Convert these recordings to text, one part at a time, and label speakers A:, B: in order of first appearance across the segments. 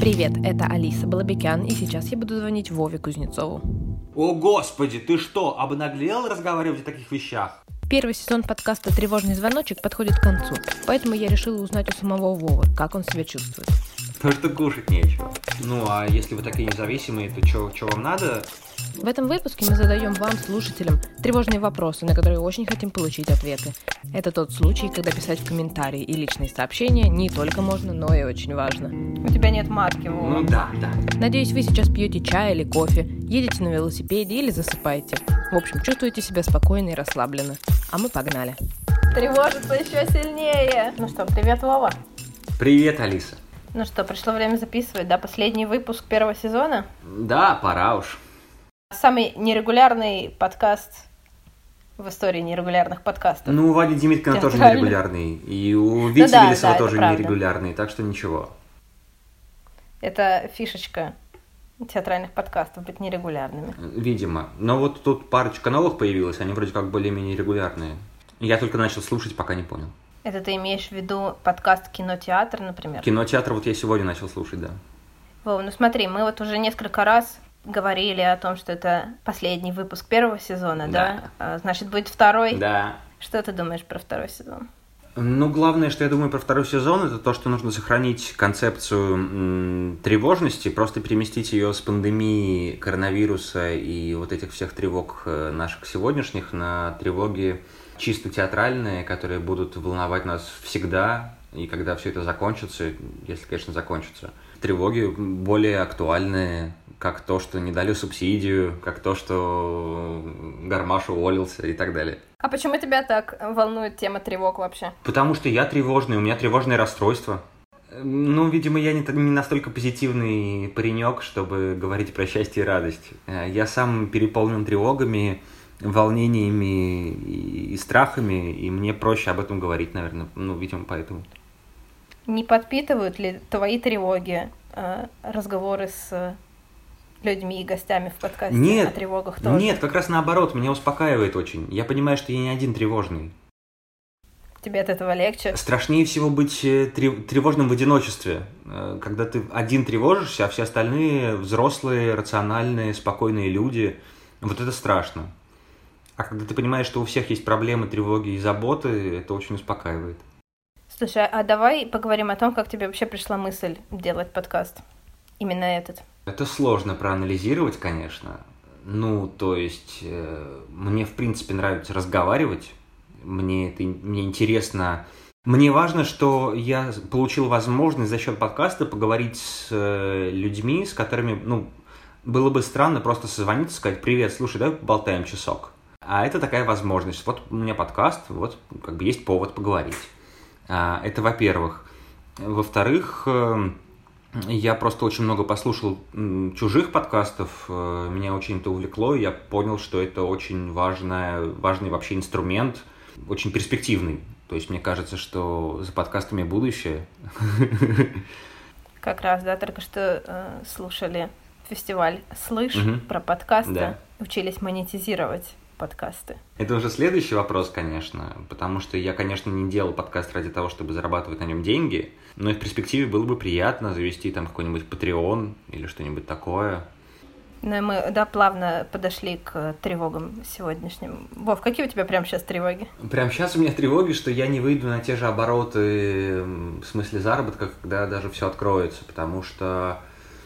A: Привет, это Алиса Балабекян, и сейчас я буду звонить Вове Кузнецову.
B: О, господи, ты что, обнаглел разговаривать о таких вещах?
A: Первый сезон подкаста «Тревожный звоночек» подходит к концу, поэтому я решила узнать у самого Вовы, как он себя чувствует.
B: Потому что кушать нечего. Ну, а если вы такие независимые, то что вам надо?
A: В этом выпуске мы задаем вам, слушателям, тревожные вопросы, на которые очень хотим получить ответы. Это тот случай, когда писать в комментарии и личные сообщения не только можно, но и очень важно.
C: У тебя нет матки, Вова.
B: Ну да, да.
A: Надеюсь, вы сейчас пьете чай или кофе, едете на велосипеде или засыпаете. В общем, чувствуете себя спокойно и расслабленно. А мы погнали.
C: Тревожится еще сильнее. Ну что, привет, Вова.
B: Привет, Алиса.
C: Ну что, пришло время записывать, да, последний выпуск первого сезона?
B: Да, пора уж.
C: Самый нерегулярный подкаст в истории нерегулярных подкастов.
B: Ну, у Вади Димиткина тоже нерегулярный. И у Вити
C: Ну да,
B: Велесова
C: да,
B: тоже нерегулярный, так что ничего.
C: Это фишечка театральных подкастов, быть нерегулярными.
B: Видимо. Но вот тут парочка новых появилась, они вроде как более-менее регулярные. Я только начал слушать, пока не понял.
C: Это ты имеешь в виду подкаст «Кинотеатр», например?
B: Кинотеатр вот я сегодня начал слушать, да.
C: Вова, ну смотри, мы вот уже несколько раз говорили о том, что это последний выпуск первого сезона, да?
B: Да.
C: А, Значит, будет второй.
B: Да.
C: Что ты думаешь про второй сезон?
B: Ну, главное, что я думаю про второй сезон, это то, что нужно сохранить концепцию тревожности, просто переместить ее с пандемии коронавируса и вот этих всех тревог э, наших сегодняшних на тревоги чисто театральные, которые будут волновать нас всегда, и когда все это закончится, если, конечно, закончится. Тревоги более актуальные, как то, что не дали субсидию, как то, что Гармаш уволился и так далее.
C: А почему тебя так волнует тема тревог вообще?
B: Потому что я тревожный, у меня тревожное расстройство. Ну, видимо, я не, не настолько позитивный паренек, чтобы говорить про счастье и радость. Э, Я сам переполнен тревогами, волнениями и, страхами, и мне проще об этом говорить, наверное. Ну, видимо, поэтому.
C: Не подпитывают ли твои тревоги э, разговоры с людьми и гостями в подкасте
B: Нет,
C: о тревогах тоже?
B: Нет, как раз наоборот, меня успокаивает очень. Я понимаю, что я не один тревожный.
C: Тебе от этого легче?
B: Страшнее всего быть э, трев- тревожным в одиночестве, э, когда ты один тревожишься, а все остальные взрослые, рациональные, спокойные люди. Вот это страшно. А когда ты понимаешь, что у всех есть проблемы, тревоги и заботы, это очень успокаивает.
C: Слушай, а давай поговорим о том, как тебе вообще пришла мысль делать подкаст. Именно этот.
B: Это сложно проанализировать, конечно. Ну, то есть, э, мне, в принципе, нравится разговаривать. Мне это мне интересно. Мне важно, что я получил возможность за счет подкаста поговорить с э, людьми, с которыми, ну, было бы странно просто созвониться, сказать, привет, слушай, давай поболтаем часок. А это такая возможность. Вот у меня подкаст, вот как бы есть повод поговорить. А, Это во-первых. Во-вторых, э, я просто очень много послушал чужих подкастов, э, меня очень это увлекло, и я понял, что это очень важная, важный вообще инструмент, очень перспективный. То есть мне кажется, что за подкастами будущее.
C: Как раз, да, только что э, слушали фестиваль «Слышь»
B: Мгм.
C: про подкасты,
B: Да.
C: учились монетизировать подкасты.
B: Это уже следующий вопрос, конечно, потому что я, конечно, не делал подкаст ради того, чтобы зарабатывать на нем деньги, но и в перспективе было бы приятно завести там какой-нибудь Patreon или что-нибудь такое.
C: Ну мы, да, плавно подошли к тревогам сегодняшним. Вов, какие у тебя прямо сейчас тревоги?
B: Прям сейчас у меня тревоги, что я не выйду на те же обороты в смысле заработка, когда даже все откроется, потому что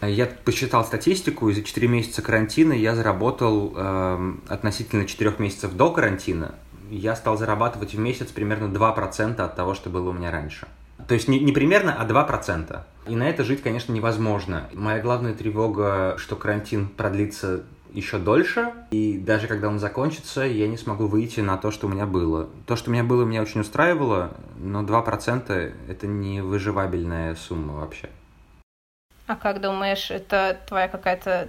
B: я посчитал статистику, и за 4 месяца карантина я заработал эм, относительно 4 месяцев до карантина, я стал зарабатывать в месяц примерно 2% от того, что было у меня раньше. То есть не, не примерно, а 2%. И на это жить, конечно, невозможно. Моя главная тревога, что карантин продлится еще дольше, и даже когда он закончится, я не смогу выйти на то, что у меня было. То, что у меня было, меня очень устраивало, но 2% это не сумма вообще.
C: А как думаешь, это твоя какая-то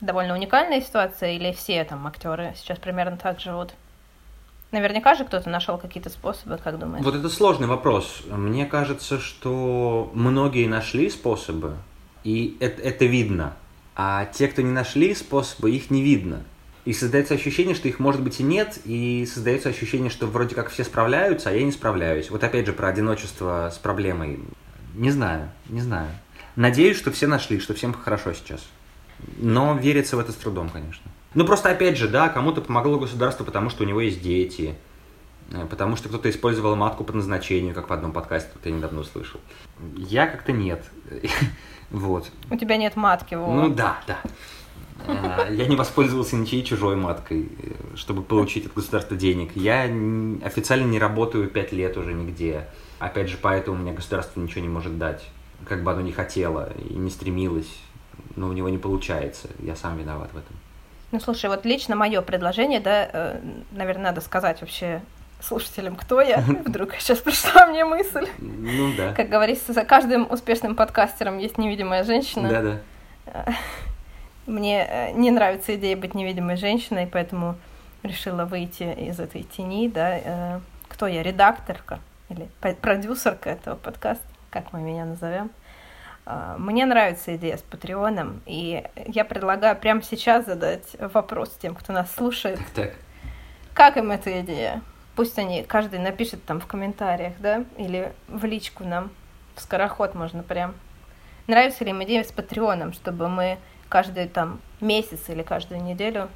C: довольно уникальная ситуация или все там актеры сейчас примерно так живут? Наверняка же кто-то нашел какие-то способы, как думаешь?
B: Вот это сложный вопрос. Мне кажется, что многие нашли способы, и это, это видно. А те, кто не нашли способы, их не видно. И создается ощущение, что их может быть и нет, и создается ощущение, что вроде как все справляются, а я не справляюсь. Вот опять же про одиночество с проблемой. Не знаю, не знаю. Надеюсь, что все нашли, что всем хорошо сейчас. Но верится в это с трудом, конечно. Ну просто опять же, да, кому-то помогло государство, потому что у него есть дети, э, потому что кто-то использовал матку по назначению, как в одном подкасте, вот я недавно услышал. Я как-то нет. Вот.
C: У тебя нет матки, Вова.
B: Ну да, да. Э, я не воспользовался ничьей чужой маткой, э, чтобы получить от государства денег. Я официально не работаю пять лет уже нигде. Опять же, поэтому мне государство ничего не может дать. Как бы оно ни хотело и не стремилось, но у него не получается. Я сам виноват в этом.
C: Ну, слушай, вот лично мое предложение, да, э, наверное, надо сказать вообще слушателям, кто я. Вдруг сейчас пришла мне мысль.
B: Ну да.
C: Как говорится, за каждым успешным подкастером есть невидимая женщина.
B: Да-да.
C: Мне э, не нравится идея быть невидимой женщиной, поэтому решила выйти из этой тени, да. Э, Кто я? Редакторка или продюсерка этого подкаста, как мы меня назовем. А, Мне нравится идея с Патреоном, и я предлагаю прямо сейчас задать вопрос тем, кто нас слушает.
B: Так.
C: Как им эта идея? Пусть они, каждый напишет там в комментариях, да, или в личку нам, в скороход можно прям. Нравится ли им идея с Патреоном, чтобы мы каждый там месяц или каждую неделю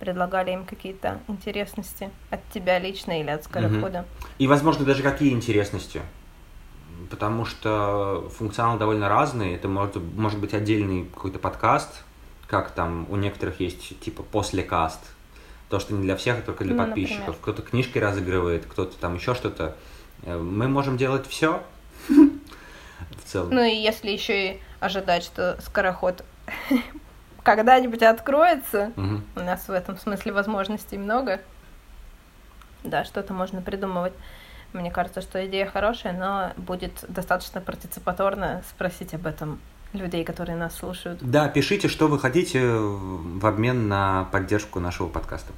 C: предлагали им какие-то интересности от тебя лично или от скорохода.
B: И, возможно, даже какие интересности. Потому что функционал довольно разный. Это может, может быть отдельный какой-то подкаст, как там у некоторых есть типа после каст. То, что не для всех, а только для
C: Ну,
B: подписчиков. Кто-то книжки разыгрывает, кто-то там еще что-то. Э, Мы можем делать все. В целом.
C: Ну и если еще и ожидать, что скороход когда-нибудь откроется. У нас в этом смысле возможностей много. Да, что-то можно придумывать. Мне кажется, что идея хорошая, но будет достаточно партиципаторно спросить об этом людей, которые нас слушают.
B: Да, пишите, что вы хотите в обмен на поддержку нашего подкаста.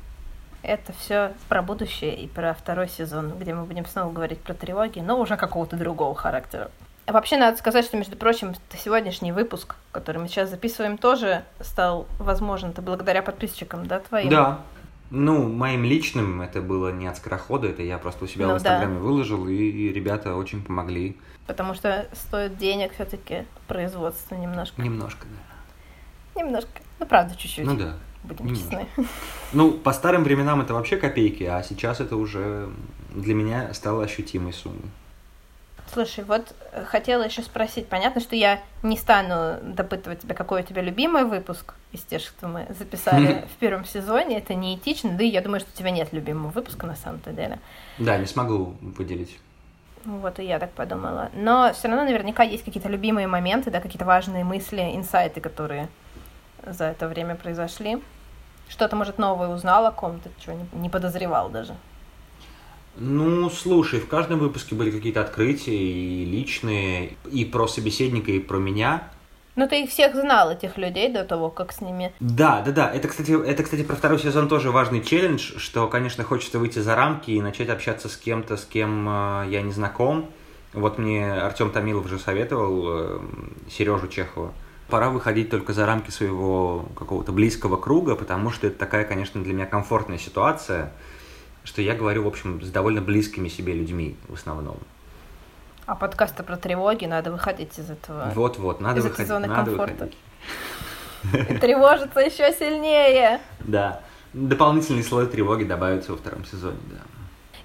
C: Это все про будущее и про второй сезон, где мы будем снова говорить про тревоги, но уже какого-то другого характера. А Вообще, надо сказать, что, между прочим, сегодняшний выпуск, который мы сейчас записываем, тоже стал возможен. Это благодаря подписчикам, да, твоим?
B: Да. Ну, моим личным это было не от скорохода, это я просто у себя
C: Ну
B: в
C: да.
B: Инстаграме выложил, и ребята очень помогли.
C: Потому что стоит денег все-таки производство немножко.
B: Немножко, да.
C: Немножко. Ну, правда, чуть-чуть.
B: Ну да.
C: Будем
B: немножко.
C: честны.
B: Ну, по старым временам это вообще копейки, а сейчас это уже для меня стало ощутимой суммой.
C: Слушай, вот э, хотела еще спросить. Понятно, что я не стану допытывать тебя, какой у тебя любимый выпуск из тех, что мы записали в первом сезоне. Это неэтично. Да и я думаю, что у тебя нет любимого выпуска на самом-то деле.
B: Да, не смогу выделить.
C: Вот и я так подумала. Но все равно наверняка есть какие-то любимые моменты, да, какие-то важные мысли, инсайты, которые за это время произошли. Что-то, может, новое узнал о ком-то, чего не подозревал даже.
B: Ну, слушай, в каждом выпуске были какие-то открытия и личные, и про собеседника, и про меня.
C: Ну, ты их всех знал, этих людей, до того, как с ними...
B: Да, да, да. Это, кстати, это, кстати, про второй сезон тоже важный челлендж, что, конечно, хочется выйти за рамки и начать общаться с кем-то, с кем э, я не знаком. Вот мне Артем Томилов уже советовал, Сережу Чехова. Пора выходить только за рамки своего какого-то близкого круга, потому что это такая, конечно, для меня комфортная ситуация, что я говорю, в общем, с довольно близкими себе людьми в основном.
C: А подкасты про тревоги, надо выходить из этого.
B: Вот-вот, надо
C: Из этой
B: выходить.
C: зоны
B: надо
C: комфорта.
B: выходить.
C: Тревожиться еще сильнее.
B: Да. Дополнительный слой тревоги добавится во втором сезоне, да.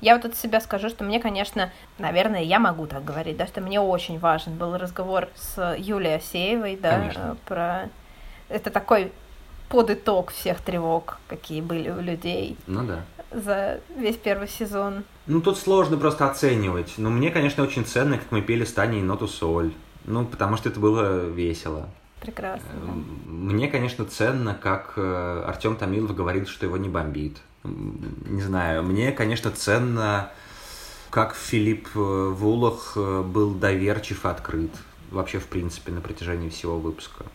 C: Я вот от себя скажу, что мне, конечно, наверное, я могу так говорить, да, что мне очень важен был разговор с Юлией Асеевой, да,
B: Конечно.
C: э, про... Это такой подытог всех тревог, какие были у людей
B: Ну да.
C: За весь первый сезон.
B: Ну, тут сложно просто оценивать. Но мне, конечно, очень ценно, как мы пели с Таней «Ноту соль». Ну, потому что это было весело.
C: Прекрасно. да.
B: Мне, конечно, ценно, как Артем Томилов говорит, что его не бомбит. Не знаю, мне, конечно, ценно, как Филипп э, Вулах э, был доверчив и открыт. Вообще, в принципе, на протяжении всего выпуска.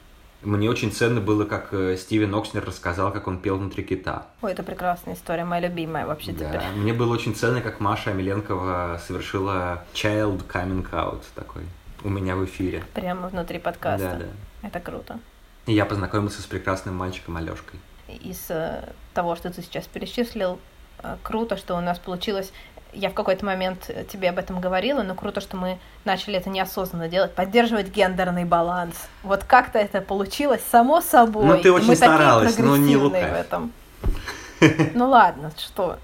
B: Мне очень ценно было, как э, Стивен Окснер рассказал, как он пел внутри кита.
C: Ой, это прекрасная история, моя любимая вообще
B: Да.
C: теперь.
B: Мне было очень ценно, как Маша Амеленкова совершила child coming out такой у меня в эфире.
C: Прямо внутри подкаста.
B: Да, да.
C: Это круто.
B: И я познакомился с прекрасным мальчиком Алешкой.
C: из э, того, что ты сейчас перечислил. Э, круто, что у нас получилось я в какой-то момент тебе об этом говорила, но круто, что мы начали это неосознанно делать, поддерживать гендерный баланс. Вот как-то это получилось само собой.
B: Ну, ты очень
C: мы
B: старалась, но не
C: в этом. Ну ладно, что?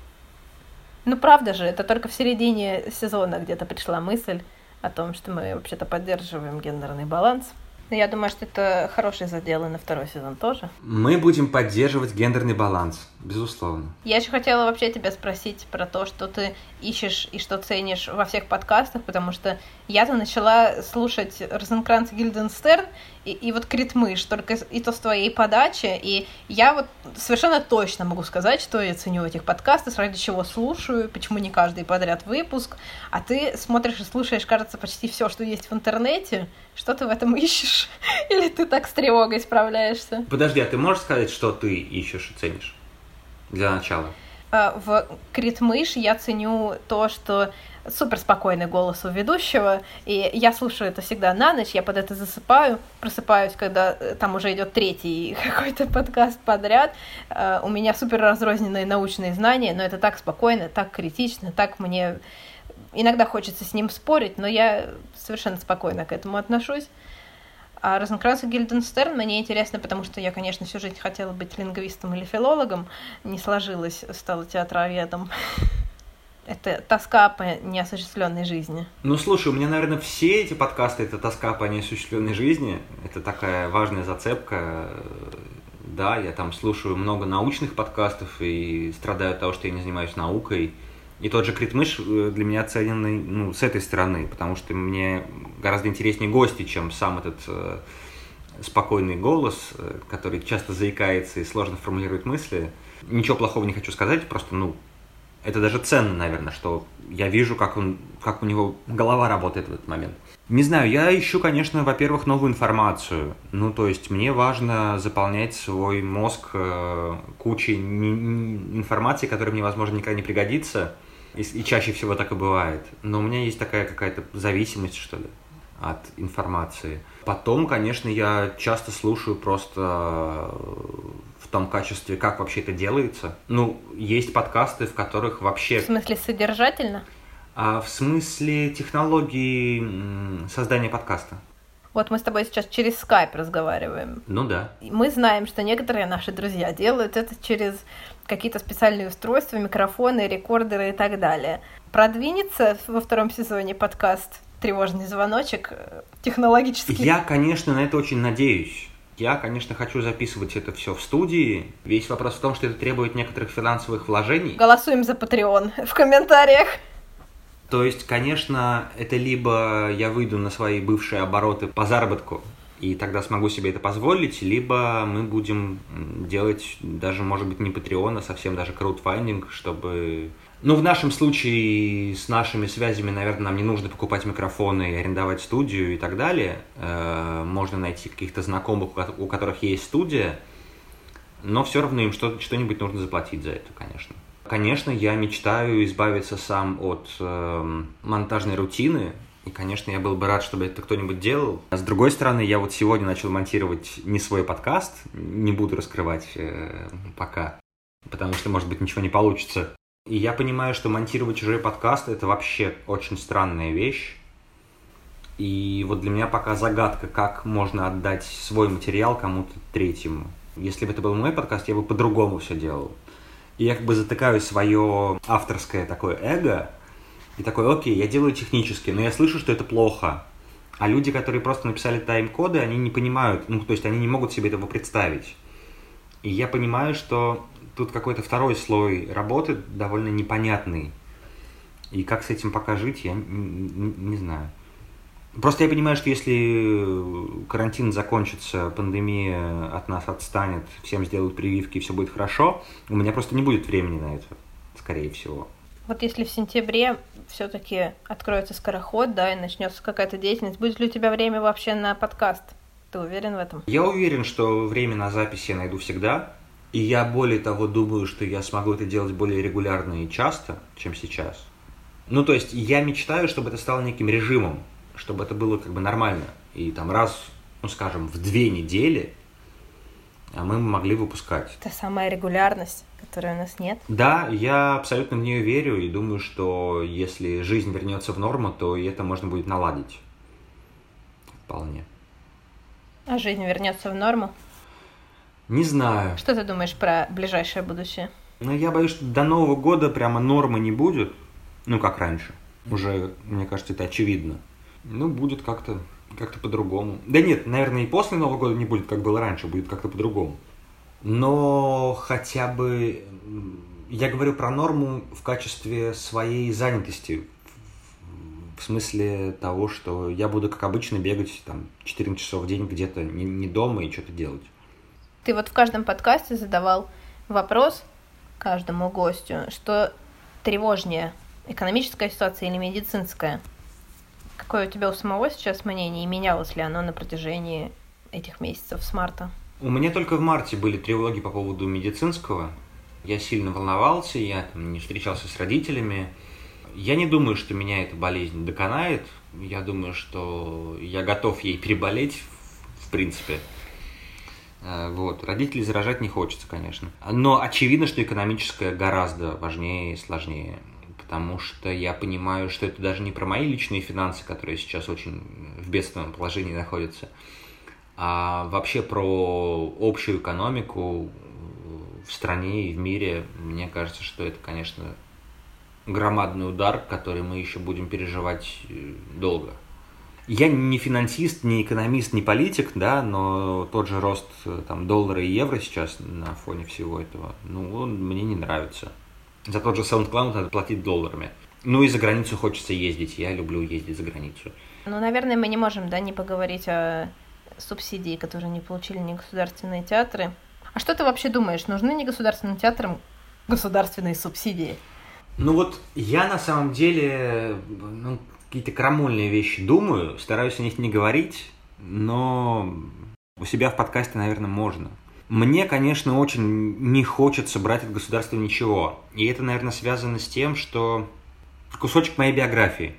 C: Ну правда же, это только в середине сезона где-то пришла мысль о том, что мы вообще-то поддерживаем гендерный баланс. Я думаю, что это хороший задел и на второй сезон тоже.
B: Мы будем поддерживать гендерный баланс, безусловно.
C: Я еще хотела вообще тебя спросить про то, что ты ищешь и что ценишь во всех подкастах, потому что я-то начала слушать Розенкранц Гильденстерн и, и вот Критмыш, только и то с твоей подачи, и я вот совершенно точно могу сказать, что я ценю этих подкастах, ради чего слушаю, почему не каждый подряд выпуск, а ты смотришь и слушаешь, кажется, почти все, что есть в интернете, что ты в этом ищешь? Или ты так с тревогой справляешься?
B: Подожди, а ты можешь сказать, что ты ищешь и ценишь? Для начала.
C: А, в Критмыш я ценю то, что супер спокойный голос у ведущего, и я слушаю это всегда на ночь, я под это засыпаю, просыпаюсь, когда э, там уже идет третий какой-то подкаст подряд. А, у меня супер разрозненные научные знания, но это так спокойно, так критично, так мне иногда хочется с ним спорить, но я совершенно спокойно к этому отношусь. А Розенкранц и Гильденстерн мне интересно, потому что я, конечно, всю жизнь хотела быть лингвистом или филологом. Не сложилось, стала театроведом. Это тоска по неосуществленной жизни.
B: Ну, слушай, у меня, наверное, все эти подкасты — это тоска по неосуществленной жизни. Это такая важная зацепка. Да, я там слушаю много научных подкастов и страдаю от того, что я не занимаюсь наукой. И тот же Критмыш э, для меня ценный ну, с этой стороны, потому что мне гораздо интереснее гости, чем сам этот э, спокойный голос, э, который часто заикается и сложно формулирует мысли. Ничего плохого не хочу сказать, просто, ну, это даже ценно, наверное, что я вижу, как, он, как у него голова работает в этот момент. Не знаю, я ищу, конечно, во-первых, новую информацию. Ну, то есть мне важно заполнять свой мозг э, кучей информации, которая мне, возможно, никогда не пригодится. И, и чаще всего так и бывает. Но у меня есть такая какая-то зависимость, что ли, от информации. Потом, конечно, я часто слушаю просто в том качестве, как вообще это делается. Ну, есть подкасты, в которых вообще...
C: В смысле содержательно?
B: А в смысле технологии создания подкаста.
C: Вот мы с тобой сейчас через скайп разговариваем.
B: Ну да.
C: Мы знаем, что некоторые наши друзья делают это через какие-то специальные устройства, микрофоны, рекордеры и так далее. Продвинется во втором сезоне подкаст «Тревожный звоночек» технологически?
B: Я, конечно, на это очень надеюсь. Я, конечно, хочу записывать это все в студии. Весь вопрос в том, что это требует некоторых финансовых вложений.
C: Голосуем за Patreon в комментариях.
B: То есть, конечно, это либо я выйду на свои бывшие обороты по заработку, и тогда смогу себе это позволить, либо мы будем делать даже, может быть, не Patreon, а совсем даже краудфандинг, чтобы... Ну, в нашем случае с нашими связями, наверное, нам не нужно покупать микрофоны и арендовать студию и так далее. Э, можно найти каких-то знакомых, у которых есть студия, но все равно им что-нибудь нужно заплатить за это, конечно. Конечно, я мечтаю избавиться сам от э, монтажной рутины, и, конечно, я был бы рад, чтобы это кто-нибудь делал. А с другой стороны, я вот сегодня начал монтировать не свой подкаст, не буду раскрывать э, пока, потому что, может быть, ничего не получится. И я понимаю, что монтировать чужой подкаст – это вообще очень странная вещь. И вот для меня пока загадка, как можно отдать свой материал кому-то третьему. Если бы это был мой подкаст, я бы по-другому все делал. И я как бы затыкаю свое авторское такое эго, и такой, окей, я делаю технически, но я слышу, что это плохо. А люди, которые просто написали тайм-коды, они не понимают, ну, то есть они не могут себе этого представить. И я понимаю, что тут какой-то второй слой работы довольно непонятный. И как с этим пока жить, я не, не, знаю. Просто я понимаю, что если карантин закончится, пандемия от нас отстанет, всем сделают прививки и все будет хорошо, у меня просто не будет времени на это, скорее всего.
C: Вот если в сентябре все-таки откроется скороход, да, и начнется какая-то деятельность, будет ли у тебя время вообще на подкаст? Ты уверен в этом?
B: Я уверен, что время на запись я найду всегда. И я более того думаю, что я смогу это делать более регулярно и часто, чем сейчас. Ну, то есть я мечтаю, чтобы это стало неким режимом, чтобы это было как бы нормально. И там раз, ну скажем, в две недели а мы могли выпускать.
C: Это самая регулярность, которой у нас нет.
B: Да, я абсолютно в нее верю и думаю, что если жизнь вернется в норму, то и это можно будет наладить. Вполне.
C: А жизнь вернется в норму?
B: Не знаю.
C: Что ты думаешь про ближайшее будущее?
B: Ну, я боюсь, что до Нового года прямо нормы не будет. Ну, как раньше. Уже, мне кажется, это очевидно. Ну, будет как-то как-то по-другому. Да нет, наверное, и после Нового года не будет, как было раньше, будет как-то по-другому. Но хотя бы я говорю про норму в качестве своей занятости. В смысле того, что я буду, как обычно, бегать там 14 часов в день где-то не, не дома и что-то делать.
C: Ты вот в каждом подкасте задавал вопрос каждому гостю, что тревожнее, экономическая ситуация или медицинская? Какое у тебя у самого сейчас мнение и менялось ли оно на протяжении этих месяцев с марта?
B: У меня только в марте были тревоги по поводу медицинского. Я сильно волновался, я там, не встречался с родителями. Я не думаю, что меня эта болезнь доконает. Я думаю, что я готов ей переболеть, в принципе. Э, вот. Родителей заражать не хочется, конечно. Но очевидно, что экономическое гораздо важнее и сложнее. Потому что я понимаю, что это даже не про мои личные финансы, которые сейчас очень в бедственном положении находятся, а вообще про общую экономику в стране и в мире. Мне кажется, что это, конечно, громадный удар, который мы еще будем переживать э, долго. Я не финансист, не экономист, не политик, да, но тот же рост э, там, доллара и евро сейчас на фоне всего этого, ну, он мне не нравится. За тот же SoundCloud надо платить долларами. Ну и за границу хочется ездить, я люблю ездить за границу.
C: Ну, наверное, мы не можем, да, не поговорить о субсидии, которые не получили ни государственные театры. А что ты вообще думаешь, нужны не государственным театрам государственные субсидии?
B: Ну вот я на самом деле ну, какие-то крамольные вещи думаю, стараюсь о них не говорить, но у себя в подкасте, наверное, можно. Мне, конечно, очень не хочется брать от государства ничего. И это, наверное, связано с тем, что кусочек моей биографии.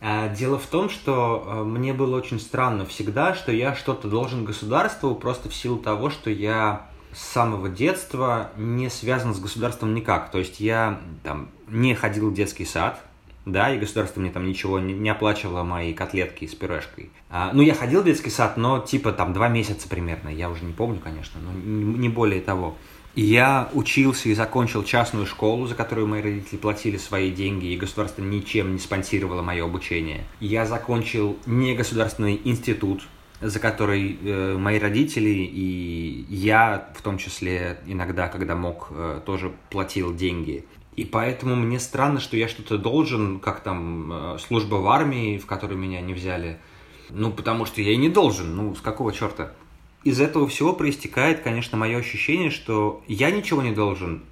B: А, дело в том, что а, мне было очень странно всегда, что я что-то должен государству просто в силу того, что я с самого детства не связан с государством никак. То есть я там не ходил в детский сад, да, и государство мне там ничего не, оплачивало мои котлетки с пюрешкой. А, ну, я ходил в детский сад, но типа там два месяца примерно, я уже не помню, конечно, но не, не более того. Я учился и закончил частную школу, за которую мои родители платили свои деньги, и государство ничем не спонсировало мое обучение. Я закончил негосударственный институт, за который э, мои родители и я, в том числе иногда, когда мог, э, тоже платил деньги. И поэтому мне странно, что я что-то должен, как там э, служба в армии, в которой меня не взяли. Ну, потому что я и не должен. Ну, с какого черта? Из этого всего проистекает, конечно, мое ощущение, что я ничего не должен,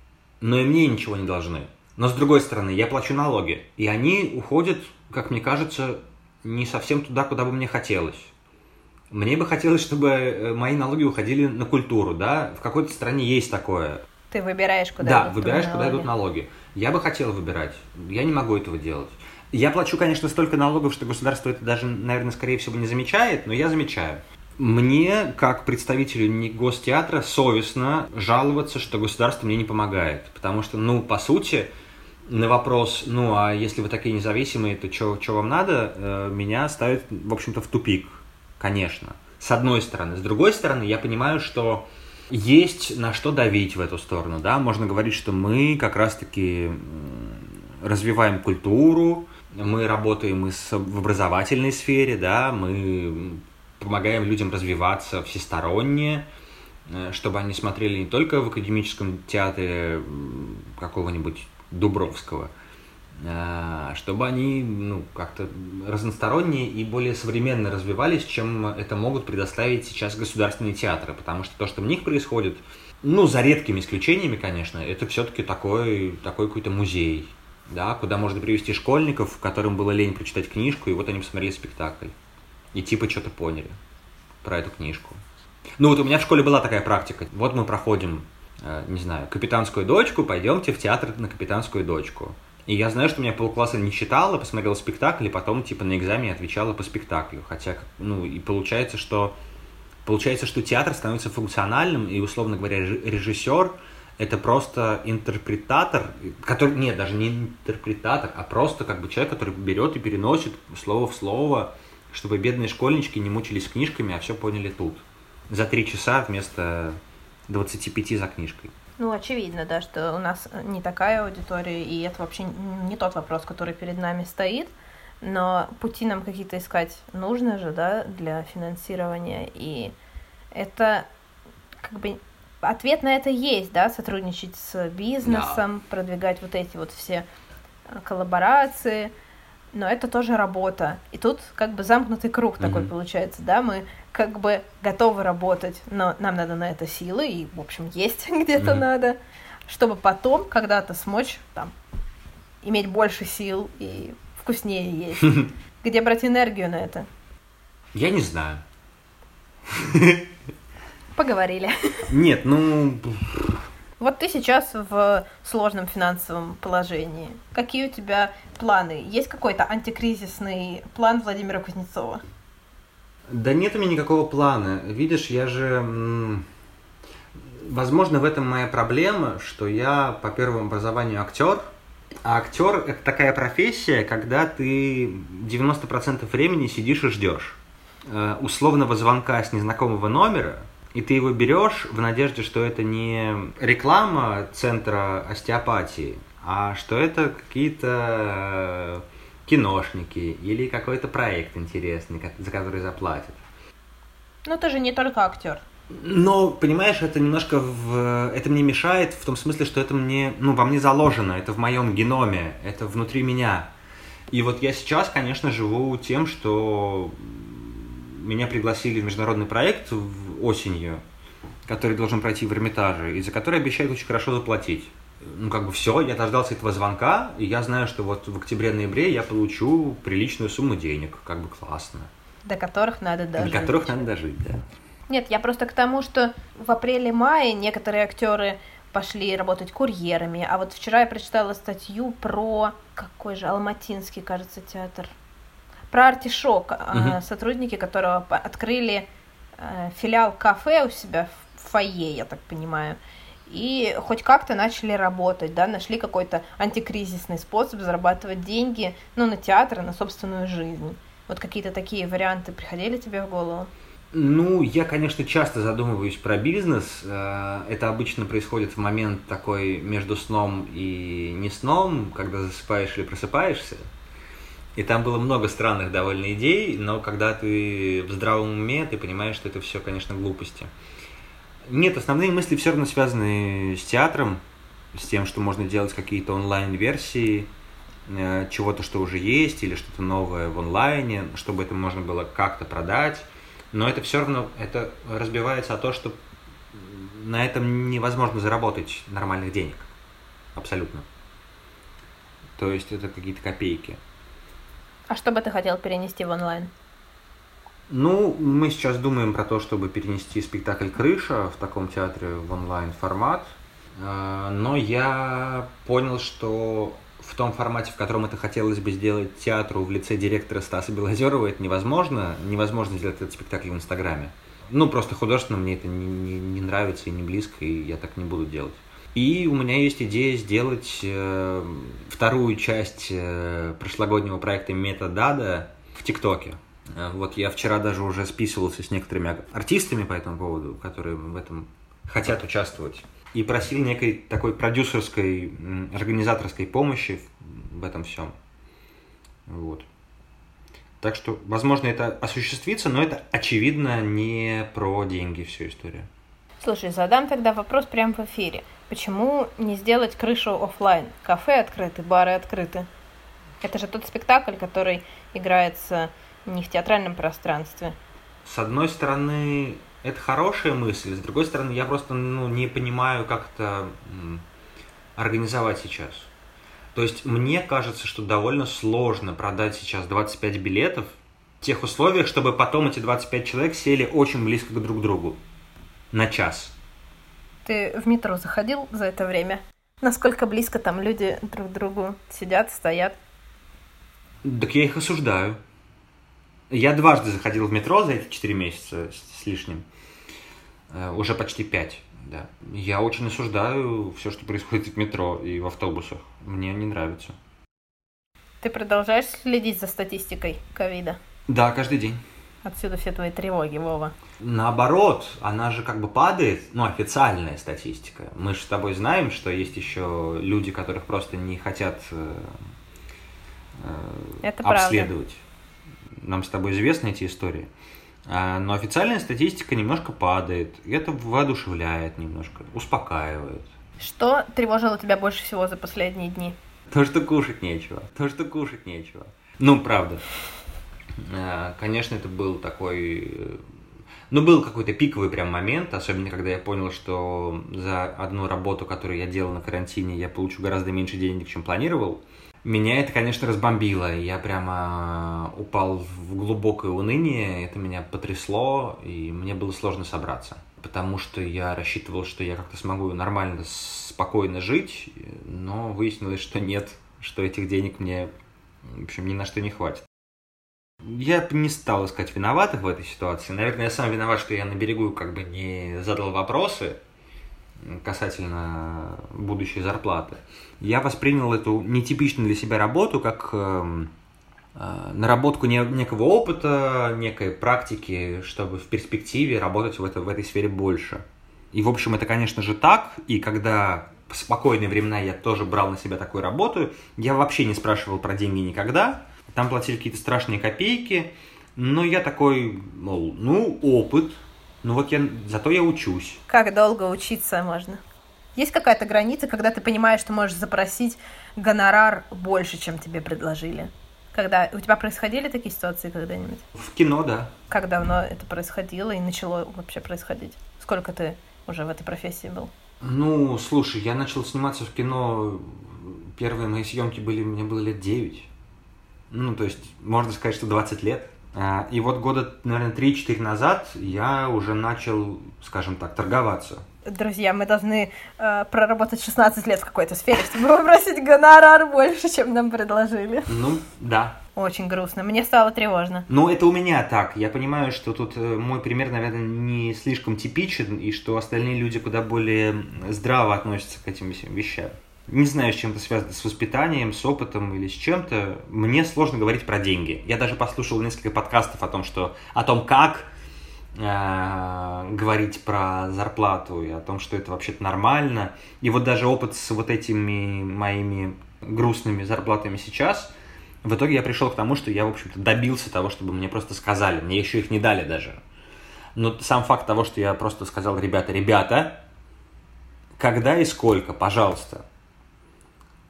B: но и мне ничего не должны. Но с другой стороны, я плачу налоги, и они уходят, как мне кажется, не совсем туда, куда бы мне хотелось. Мне бы хотелось, чтобы э, мои налоги уходили на культуру, да? В какой-то стране есть такое.
C: Ты выбираешь, куда
B: да, идут выбираешь, налоги. куда идут налоги. Я бы хотел выбирать. Я не могу этого делать. Я плачу, конечно, столько налогов, что государство это даже, наверное, скорее всего, не замечает, но я замечаю. Мне, как представителю гостеатра, совестно жаловаться, что государство мне не помогает. Потому что, ну, по сути, на вопрос, ну, а если вы такие независимые, то что вам надо, э, меня ставит, в общем-то, в тупик, конечно. С одной стороны. С другой стороны, я понимаю, что есть на что давить в эту сторону, да, можно говорить, что мы как раз-таки развиваем культуру, мы работаем и в образовательной сфере, да, мы помогаем людям развиваться всесторонне, э, чтобы они смотрели не только в академическом театре какого-нибудь Дубровского, а, чтобы они ну, как-то разносторонние и более современно развивались, чем это могут предоставить сейчас государственные театры. Потому что то, что в них происходит, ну, за редкими исключениями, конечно, это все-таки такой, такой какой-то музей, да, куда можно привести школьников, которым было лень прочитать книжку, и вот они посмотрели спектакль. И типа что-то поняли про эту книжку. Ну вот у меня в школе была такая практика. Вот мы проходим, э, не знаю, капитанскую дочку, пойдемте в театр на капитанскую дочку. И я знаю, что меня полкласса не читала, посмотрела спектакль, и потом, типа, на экзамене отвечала по спектаклю. Хотя, ну, и получается, что Получается, что театр становится функциональным, и, условно говоря, режиссер — это просто интерпретатор, который, нет, даже не интерпретатор, а просто как бы человек, который берет и переносит слово в слово, чтобы бедные школьнички не мучились книжками, а все поняли тут. За три часа вместо 25 за книжкой.
C: Ну, очевидно, да, что у нас не такая аудитория, и это вообще не тот вопрос, который перед нами стоит, но пути нам какие-то искать нужно же, да, для финансирования, и это как бы ответ на это есть, да, сотрудничать с бизнесом, да. продвигать вот эти вот все э, коллаборации, но это тоже работа. И тут как бы замкнутый круг mm-hmm. такой получается, да, мы как бы готовы работать, но нам надо на это силы, и, в общем, есть где-то mm-hmm. надо, чтобы потом когда-то смочь там иметь больше сил и вкуснее есть. Где брать энергию на это?
B: Я не знаю.
C: Поговорили.
B: Нет, ну...
C: Вот ты сейчас в сложном финансовом положении. Какие у тебя планы? Есть какой-то антикризисный план Владимира Кузнецова?
B: Да нет у меня никакого плана. Видишь, я же... Возможно, в этом моя проблема, что я по первому образованию актер, а актер это такая профессия, когда ты 90% времени сидишь и ждешь э, условного звонка с незнакомого номера, и ты его берешь в надежде, что это не реклама центра остеопатии, а что это какие-то киношники или какой-то проект интересный, за который заплатят.
C: Ну, ты же не только актер.
B: Но, понимаешь, это немножко в... это мне мешает в том смысле, что это мне, ну, во мне заложено, это в моем геноме, это внутри меня. И вот я сейчас, конечно, живу тем, что меня пригласили в международный проект осенью, который должен пройти в Эрмитаже, и за который обещают очень хорошо заплатить ну, как бы все, я дождался этого звонка, и я знаю, что вот в октябре-ноябре я получу приличную сумму денег, как бы классно.
C: До которых надо дожить.
B: До которых надо дожить, да.
C: Нет, я просто к тому, что в апреле-мае некоторые актеры пошли работать курьерами, а вот вчера я прочитала статью про какой же Алматинский, кажется, театр, про артишок, угу. сотрудники которого открыли филиал кафе у себя в фойе, я так понимаю, и хоть как-то начали работать, да, нашли какой-то антикризисный способ зарабатывать деньги, ну, на театр, на собственную жизнь. Вот какие-то такие варианты приходили тебе в голову?
B: Ну, я, конечно, часто задумываюсь про бизнес. Э, это обычно происходит в момент такой между сном и не сном, когда засыпаешь или просыпаешься. И там было много странных довольно идей, но когда ты в здравом уме, ты понимаешь, что это все, конечно, глупости. Нет, основные мысли все равно связаны с театром, с тем, что можно делать какие-то онлайн-версии э, чего-то, что уже есть, или что-то новое в онлайне, чтобы это можно было как-то продать. Но это все равно это разбивается о том, что на этом невозможно заработать нормальных денег. Абсолютно. То есть это какие-то копейки.
C: А что бы ты хотел перенести в онлайн?
B: Ну, мы сейчас думаем про то, чтобы перенести спектакль «Крыша» в таком театре в онлайн-формат. А, но я понял, что в том формате, в котором это хотелось бы сделать театру в лице директора Стаса Белозерова, это невозможно. Невозможно сделать этот спектакль в Инстаграме. Ну, просто художественно мне это не, не, не нравится и не близко, и я так не буду делать. И у меня есть идея сделать э, вторую часть э, прошлогоднего проекта «Метадада» в ТикТоке. Э, вот я вчера даже уже списывался с некоторыми артистами по этому поводу, которые в этом хотят участвовать. И просил некой такой продюсерской, организаторской помощи в этом всем. Вот. Так что, возможно, это осуществится, но это, очевидно, не про деньги всю историю.
C: Слушай, задам тогда вопрос прямо в эфире. Почему не сделать крышу офлайн? Кафе открыты, бары открыты. Это же тот спектакль, который играется не в театральном пространстве.
B: С одной стороны, это хорошая мысль, с другой стороны, я просто ну, не понимаю, как это организовать сейчас. То есть мне кажется, что довольно сложно продать сейчас 25 билетов в тех условиях, чтобы потом эти 25 человек сели очень близко друг к другу на час.
C: Ты в метро заходил за это время? Насколько близко там люди друг к другу сидят, стоят?
B: Так я их осуждаю. Я дважды заходил в метро за эти 4 месяца с, лишним. Э, уже почти 5, да. Я очень осуждаю все, что происходит в метро и в автобусах. Мне не нравится.
C: Ты продолжаешь следить за статистикой ковида?
B: Да, каждый день.
C: Отсюда все твои тревоги, Вова.
B: Наоборот, она же как бы падает, ну, официальная статистика. Мы же с тобой знаем, что есть еще люди, которых просто не хотят э, э,
C: Это
B: обследовать. Правда. Нам с тобой известны эти истории. А, но официальная статистика немножко падает. И это воодушевляет немножко, успокаивает.
C: Что тревожило тебя больше всего за последние дни?
B: То, что кушать нечего. То, что кушать нечего. Ну, правда. Э, конечно, это был такой... Э, ну, был какой-то пиковый прям момент, особенно когда я понял, что за одну работу, которую я делал на карантине, я получу гораздо меньше денег, чем планировал. Меня это, конечно, разбомбило. Я прямо упал в глубокое уныние, это меня потрясло, и мне было сложно собраться. Потому что я рассчитывал, что я как-то смогу нормально, спокойно жить, но выяснилось, что нет, что этих денег мне, в общем, ни на что не хватит. Я не стал искать виноватых в этой ситуации. Наверное, я сам виноват, что я на берегу как бы не задал вопросы касательно будущей зарплаты. Я воспринял эту нетипичную для себя работу как э, э, наработку не, некого опыта, некой практики, чтобы в перспективе работать в, это, в этой сфере больше. И, в общем, это, конечно же, так. И когда в спокойные времена я тоже брал на себя такую работу, я вообще не спрашивал про деньги никогда – там платили какие-то страшные копейки, но я такой, мол, ну, опыт, ну вот я, зато я учусь.
C: Как долго учиться можно? Есть какая-то граница, когда ты понимаешь, что можешь запросить гонорар больше, чем тебе предложили? Когда у тебя происходили такие ситуации когда-нибудь?
B: В кино, да.
C: Как давно это происходило и начало вообще происходить? Сколько ты уже в этой профессии был?
B: Ну, слушай, я начал сниматься в кино. Первые мои съемки были, мне было лет девять. Ну, то есть, можно сказать, что 20 лет. А, и вот года, наверное, 3-4 назад я уже начал, скажем так, торговаться.
C: Друзья, мы должны э, проработать 16 лет в какой-то сфере, чтобы попросить гонорар больше, чем нам предложили.
B: Ну, да.
C: Очень грустно. Мне стало тревожно.
B: Ну, это у меня так. Я понимаю, что тут э, мой пример, наверное, не слишком типичен, и что остальные люди куда более здраво относятся к этим вещам не знаю, с чем это связано, с воспитанием, с опытом или с чем-то, мне сложно говорить про деньги. Я даже послушал несколько подкастов о том, что, о том, как э, говорить про зарплату и о том, что это вообще-то нормально. И вот даже опыт с вот этими моими грустными зарплатами сейчас, в итоге я пришел к тому, что я, в общем-то, добился того, чтобы мне просто сказали. Мне еще их не дали даже. Но сам факт того, что я просто сказал, ребята, ребята, когда и сколько, пожалуйста,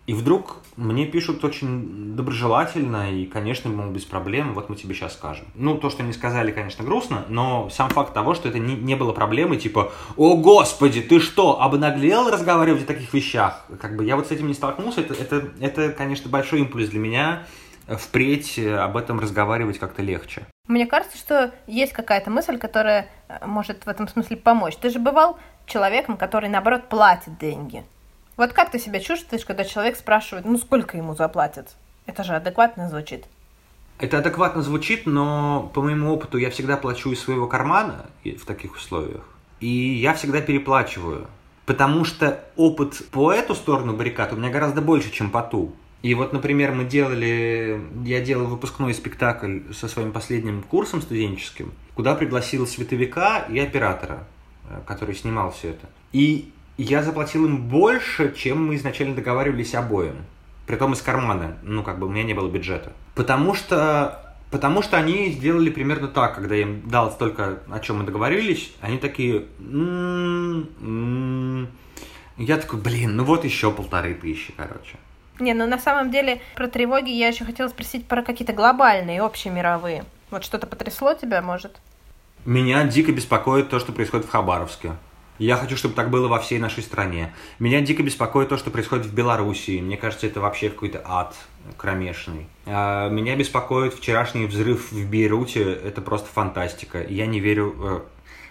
B: и вдруг мне пишут очень доброжелательно и, конечно, мол, без проблем, вот мы тебе сейчас скажем. Ну, то, что они сказали, конечно, грустно, но сам факт того, что это не, не было проблемы, типа, о, господи, ты что, обнаглел разговаривать о таких вещах? Как бы я вот с этим не столкнулся, это, это, это конечно, большой импульс для меня, впредь об этом разговаривать как-то легче.
C: Мне кажется, что есть какая-то мысль, которая э, может в этом смысле помочь. Ты же бывал человеком, который, наоборот, платит деньги. Вот как ты себя чувствуешь, когда человек спрашивает, ну сколько ему заплатят? Это же адекватно звучит.
B: Это адекватно звучит, но по моему опыту я всегда плачу из своего кармана в таких условиях. И я всегда переплачиваю. Потому что опыт по эту сторону баррикад у меня гораздо больше, чем по ту. И вот, например, мы делали, я делал выпускной спектакль со своим последним курсом студенческим, куда пригласил световика и оператора, э, который снимал все это. И я заплатил им больше, чем мы изначально договаривались обоим. Притом из кармана. Ну, как бы у меня не было бюджета. Потому что Потому что они сделали примерно так, когда я им дал столько, о чем мы договорились, они такие... «М-м-м». Я такой, блин, ну вот еще полторы тысячи, короче.
C: Не, ну на самом деле про тревоги я еще хотела спросить про какие-то глобальные, общемировые. Вот что-то потрясло тебя, может?
B: Меня дико беспокоит то, что происходит в Хабаровске. Я хочу, чтобы так было во всей нашей стране. Меня дико беспокоит то, что происходит в Белоруссии. Мне кажется, это вообще какой-то ад кромешный. А, меня беспокоит вчерашний взрыв в Бейруте. Это просто фантастика. Я не верю... Э,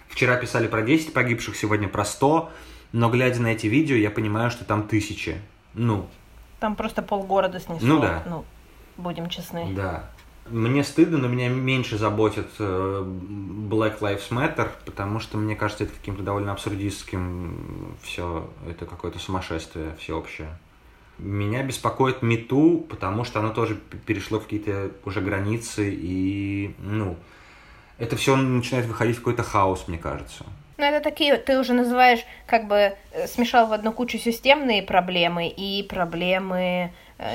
B: вчера писали про 10 погибших, сегодня про 100. Но глядя на эти видео, я понимаю, что там тысячи. Ну.
C: Там просто полгорода снесло.
B: Ну да.
C: Ну, будем честны.
B: Да. Мне стыдно, но меня меньше заботит э, Black Lives Matter, потому что мне кажется это каким-то довольно абсурдистским все, это какое-то сумасшествие всеобщее. Меня беспокоит МИТУ, потому что оно тоже перешло в какие-то уже границы, и, ну, это все начинает выходить в какой-то хаос, мне кажется.
C: Ну, это такие, ты уже называешь, как бы э, смешал в одну кучу системные проблемы и проблемы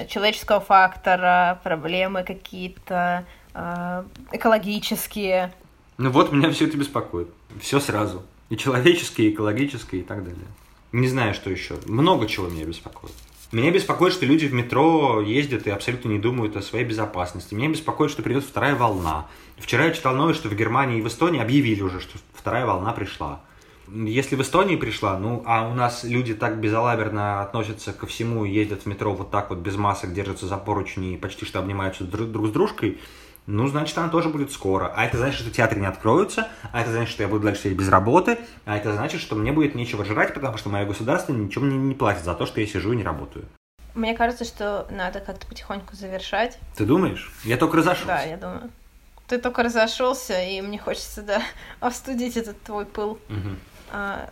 C: человеческого фактора, проблемы какие-то э, экологические.
B: Ну вот меня все это беспокоит. Все сразу. И человеческие, и экологические, и так далее. Не знаю, что еще. Много чего меня беспокоит. Меня беспокоит, что люди в метро ездят и абсолютно не думают о своей безопасности. Меня беспокоит, что придет вторая волна. Вчера я читал новость, что в Германии и в Эстонии объявили уже, что вторая волна пришла. Если в Эстонии пришла, ну, а у нас люди так безалаберно относятся ко всему ездят в метро вот так вот без масок, держатся за поручни и почти что обнимаются друг с дружкой, ну, значит, она тоже будет скоро. А это значит, что театры не откроются, а это значит, что я буду дальше сидеть без работы, а это значит, что мне будет нечего жрать, потому что мое государство ничего мне не платит за то, что я сижу и не работаю.
C: Мне кажется, что надо как-то потихоньку завершать.
B: Ты думаешь? Я только разошелся.
C: Да, я думаю. Ты только разошелся, и мне хочется, да, остудить этот твой пыл.
B: Угу.
C: А,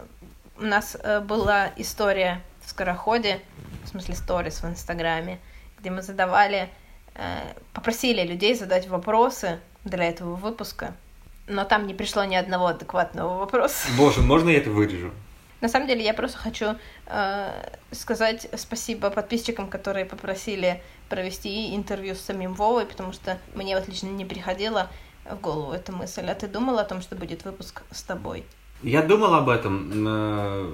C: у нас а, была история в Скороходе, в смысле сторис в Инстаграме, где мы задавали Э, попросили людей задать вопросы для этого выпуска, но там не пришло ни одного адекватного вопроса.
B: Боже, можно я это вырежу?
C: На самом деле я просто хочу э, сказать спасибо подписчикам, которые попросили провести интервью с самим Вовой, потому что мне вот лично не приходила в голову эта мысль. А ты думал о том, что будет выпуск с тобой?
B: Я думал об этом. Э,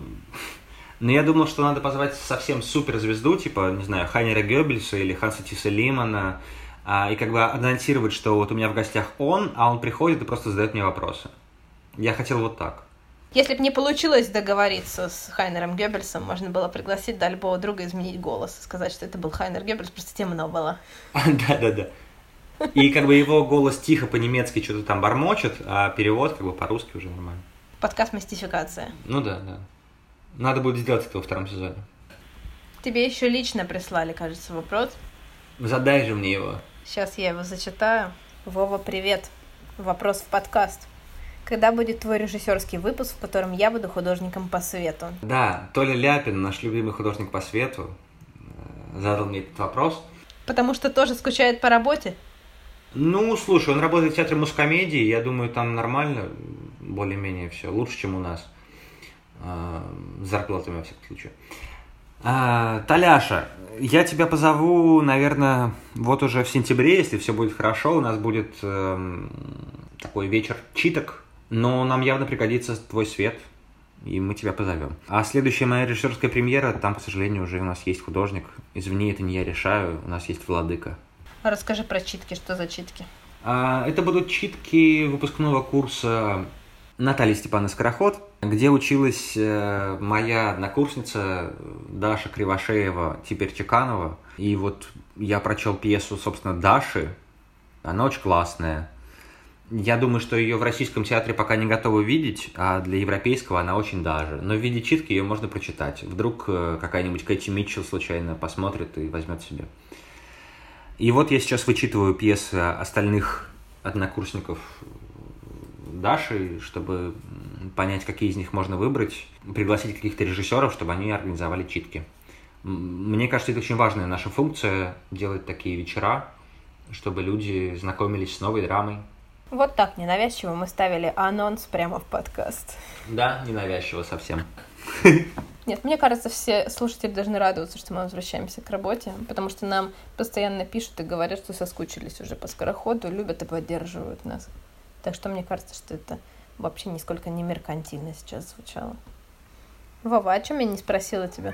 B: но я думал, что надо позвать совсем суперзвезду, типа, не знаю, Хайнера Геббельса или Ханса Тиса Лимана, а, и как бы анонсировать, что вот у меня в гостях он, а он приходит и просто задает мне вопросы. Я хотел вот так.
C: Если бы не получилось договориться с Хайнером Геббельсом, можно было пригласить да, любого друга изменить голос, сказать, что это был Хайнер Геббельс, просто темно было.
B: Да-да-да. И как бы его голос тихо по-немецки что-то там бормочет, а перевод как бы по-русски уже нормально.
C: Подкаст «Мистификация».
B: Ну да, да. Надо будет сделать это во втором сезоне.
C: Тебе еще лично прислали, кажется, вопрос.
B: Задай же мне его.
C: Сейчас я его зачитаю. Вова, привет. Вопрос в подкаст. Когда будет твой режиссерский выпуск, в котором я буду художником по свету?
B: Да, Толя Ляпин, наш любимый художник по свету, э, задал мне этот вопрос.
C: Потому что тоже скучает по работе?
B: Ну, слушай, он работает в театре мускомедии, я думаю, там нормально, более-менее все, лучше, чем у нас. А, с зарплатами, во всяком случае. А, Таляша, я тебя позову, наверное, вот уже в сентябре, если все будет хорошо, у нас будет э, такой вечер читок, но нам явно пригодится твой свет, и мы тебя позовем. А следующая моя режиссерская премьера, там, к сожалению, уже у нас есть художник. Извини, это не я решаю, у нас есть владыка.
C: Расскажи про читки, что за читки?
B: А, это будут читки выпускного курса Натальи Степановны Скороход, где училась э, моя однокурсница Даша Кривошеева, теперь Чеканова. И вот я прочел пьесу, собственно, Даши. Она очень классная. Я думаю, что ее в российском театре пока не готовы видеть, а для европейского она очень даже. Но в виде читки ее можно прочитать. Вдруг э, какая-нибудь Кэти Митчелл случайно посмотрит и возьмет себе. И вот я сейчас вычитываю пьесы остальных однокурсников Дашей, чтобы понять, какие из них можно выбрать, пригласить каких-то режиссеров, чтобы они организовали читки. Мне кажется, это очень важная наша функция делать такие вечера, чтобы люди знакомились с новой драмой.
C: Вот так ненавязчиво мы ставили анонс прямо в подкаст.
B: Да, ненавязчиво совсем.
C: Нет, мне кажется, все слушатели должны радоваться, что мы возвращаемся к работе, потому что нам постоянно пишут и говорят, что соскучились уже по скороходу, любят и поддерживают нас. Так что мне кажется, что это вообще нисколько не меркантильно сейчас звучало. Вова, о чем я не спросила тебя?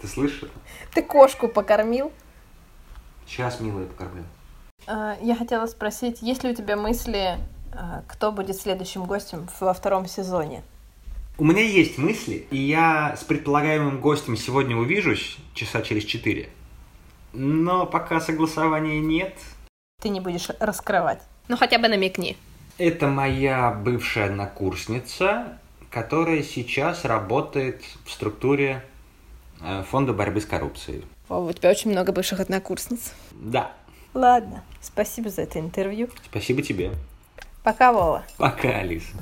B: Ты слышишь
C: Ты кошку покормил?
B: Сейчас, милая, покормлю.
C: А, я хотела спросить, есть ли у тебя мысли, а, кто будет следующим гостем во втором сезоне?
B: У меня есть мысли, и я с предполагаемым гостем сегодня увижусь часа через четыре. Но пока согласования нет.
C: Ты не будешь раскрывать. Ну хотя бы намекни.
B: Это моя бывшая однокурсница, которая сейчас работает в структуре
D: э, Фонда борьбы с коррупцией.
E: О, у тебя очень много бывших однокурсниц.
D: Да.
C: Ладно, спасибо за это интервью.
D: Спасибо тебе.
C: Пока, Вова.
D: Пока, Алиса.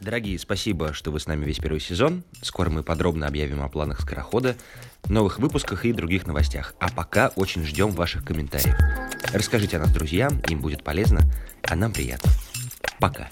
B: Дорогие, спасибо, что вы с нами весь первый сезон. Скоро мы подробно объявим о планах Скорохода, новых выпусках и других новостях. А пока очень ждем ваших комментариев. Расскажите о нас друзьям, им будет полезно, а нам приятно. Пока.